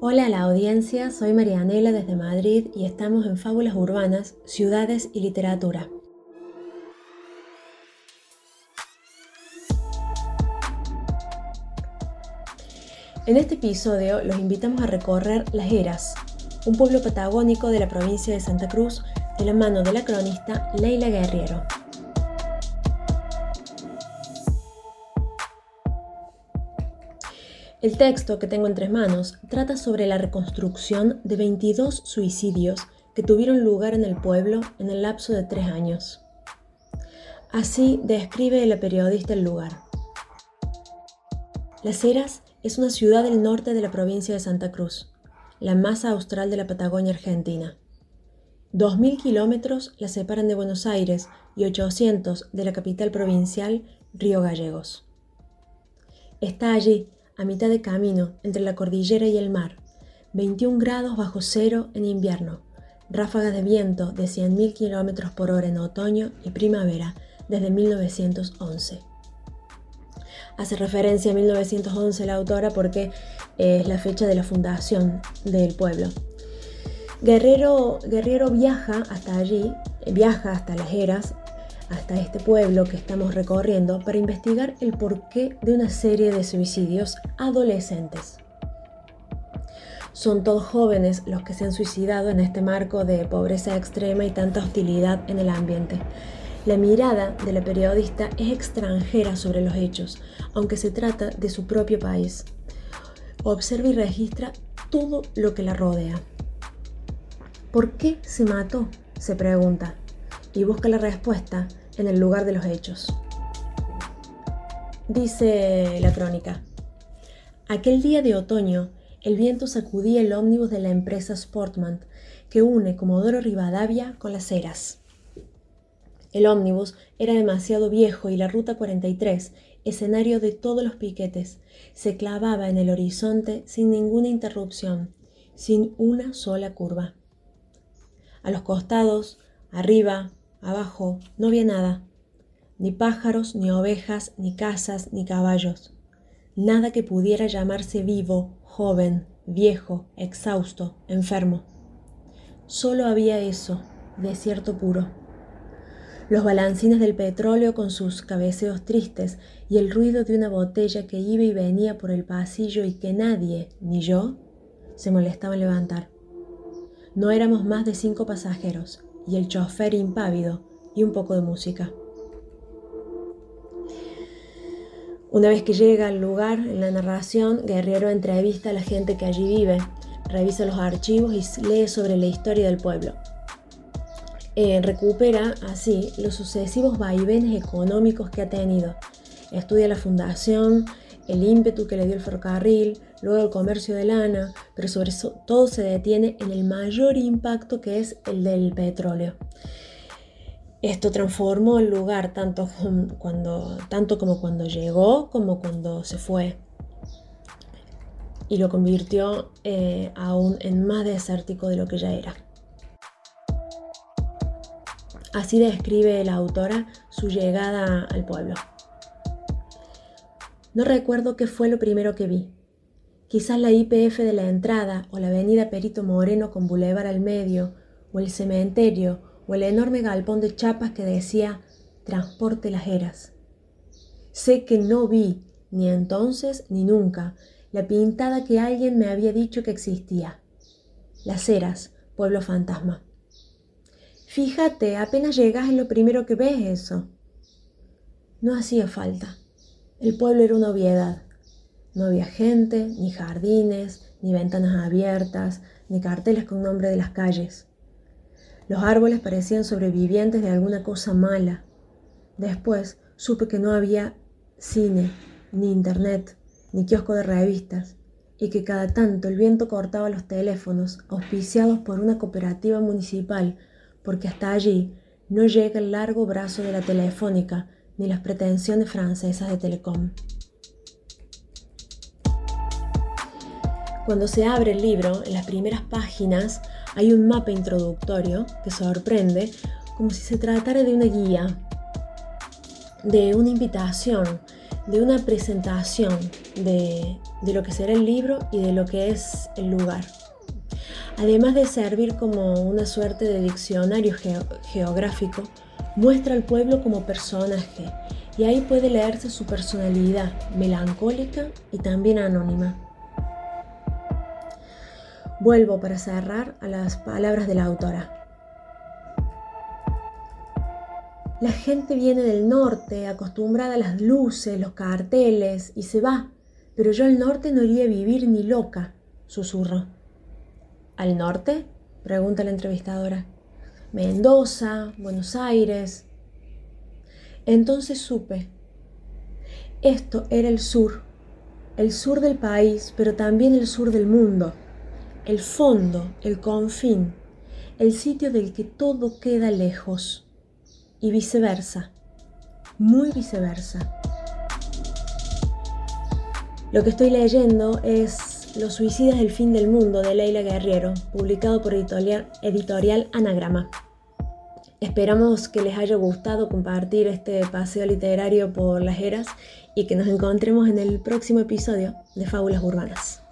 Hola a la audiencia, soy Marianela desde Madrid y estamos en Fábulas Urbanas, Ciudades y Literatura. En este episodio los invitamos a recorrer Las Heras, un pueblo patagónico de la provincia de Santa Cruz, de la mano de la cronista Leila Guerriero. El texto que tengo entre manos trata sobre la reconstrucción de 22 suicidios que tuvieron lugar en el pueblo en el lapso de tres años. Así describe la periodista el lugar. Las Heras es una ciudad del norte de la provincia de Santa Cruz, la más austral de la Patagonia Argentina. 2.000 kilómetros la separan de Buenos Aires y 800 de la capital provincial, Río Gallegos. Está allí a mitad de camino entre la cordillera y el mar, 21 grados bajo cero en invierno, ráfagas de viento de 100.000 km por hora en otoño y primavera desde 1911. Hace referencia a 1911 la autora porque es la fecha de la fundación del pueblo. Guerrero, Guerrero viaja hasta allí, viaja hasta Las Heras, hasta este pueblo que estamos recorriendo para investigar el porqué de una serie de suicidios adolescentes. Son todos jóvenes los que se han suicidado en este marco de pobreza extrema y tanta hostilidad en el ambiente. La mirada de la periodista es extranjera sobre los hechos, aunque se trata de su propio país. Observa y registra todo lo que la rodea. ¿Por qué se mató? se pregunta y busca la respuesta en el lugar de los hechos. Dice la crónica, aquel día de otoño el viento sacudía el ómnibus de la empresa Sportman que une Comodoro Rivadavia con las Heras. El ómnibus era demasiado viejo y la Ruta 43, escenario de todos los piquetes, se clavaba en el horizonte sin ninguna interrupción, sin una sola curva. A los costados, arriba, Abajo no había nada, ni pájaros, ni ovejas, ni casas, ni caballos. Nada que pudiera llamarse vivo, joven, viejo, exhausto, enfermo. Solo había eso, desierto puro. Los balancines del petróleo con sus cabeceos tristes y el ruido de una botella que iba y venía por el pasillo y que nadie, ni yo, se molestaba en levantar. No éramos más de cinco pasajeros y el chofer impávido y un poco de música. Una vez que llega al lugar, en la narración, Guerrero entrevista a la gente que allí vive, revisa los archivos y lee sobre la historia del pueblo. Eh, recupera así los sucesivos vaivenes económicos que ha tenido. Estudia la fundación, el ímpetu que le dio el ferrocarril, luego el comercio de lana, pero sobre todo se detiene en el mayor impacto que es el del petróleo. Esto transformó el lugar tanto, cuando, tanto como cuando llegó como cuando se fue y lo convirtió eh, aún en más desértico de lo que ya era. Así describe la autora su llegada al pueblo. No recuerdo qué fue lo primero que vi. Quizás la IPF de la entrada o la avenida Perito Moreno con bulevar al medio o el cementerio o el enorme galpón de chapas que decía Transporte Las Heras. Sé que no vi, ni entonces ni nunca, la pintada que alguien me había dicho que existía. Las Heras, pueblo fantasma. Fíjate, apenas llegas es lo primero que ves eso. No hacía falta. El pueblo era una obviedad. No había gente, ni jardines, ni ventanas abiertas, ni carteles con nombre de las calles. Los árboles parecían sobrevivientes de alguna cosa mala. Después supe que no había cine, ni internet, ni kiosco de revistas, y que cada tanto el viento cortaba los teléfonos auspiciados por una cooperativa municipal, porque hasta allí no llega el largo brazo de la telefónica ni las pretensiones francesas de Telecom. Cuando se abre el libro, en las primeras páginas hay un mapa introductorio que sorprende como si se tratara de una guía, de una invitación, de una presentación, de, lo que será el libro y de lo que es el lugar. Además de servir como una suerte de diccionario geográfico, muestra al pueblo como personaje y ahí puede leerse su personalidad melancólica y también anónima. Vuelvo para cerrar a las palabras de la autora. La gente viene del norte, acostumbrada a las luces, los carteles, y se va, pero yo al norte no iría a vivir ni loca, susurró. ¿Al norte? pregunta la entrevistadora. Mendoza, Buenos Aires. Entonces supe. Esto era el sur, el sur del país, pero también el sur del mundo, el fondo, el confín, el sitio del que todo queda lejos y viceversa, muy viceversa. Lo que estoy leyendo es Los suicidas del fin del mundo de Leila Guerriero, publicado por editorial Anagrama. Esperamos que les haya gustado compartir este paseo literario por las eras y que nos encontremos en el próximo episodio de Fábulas Urbanas.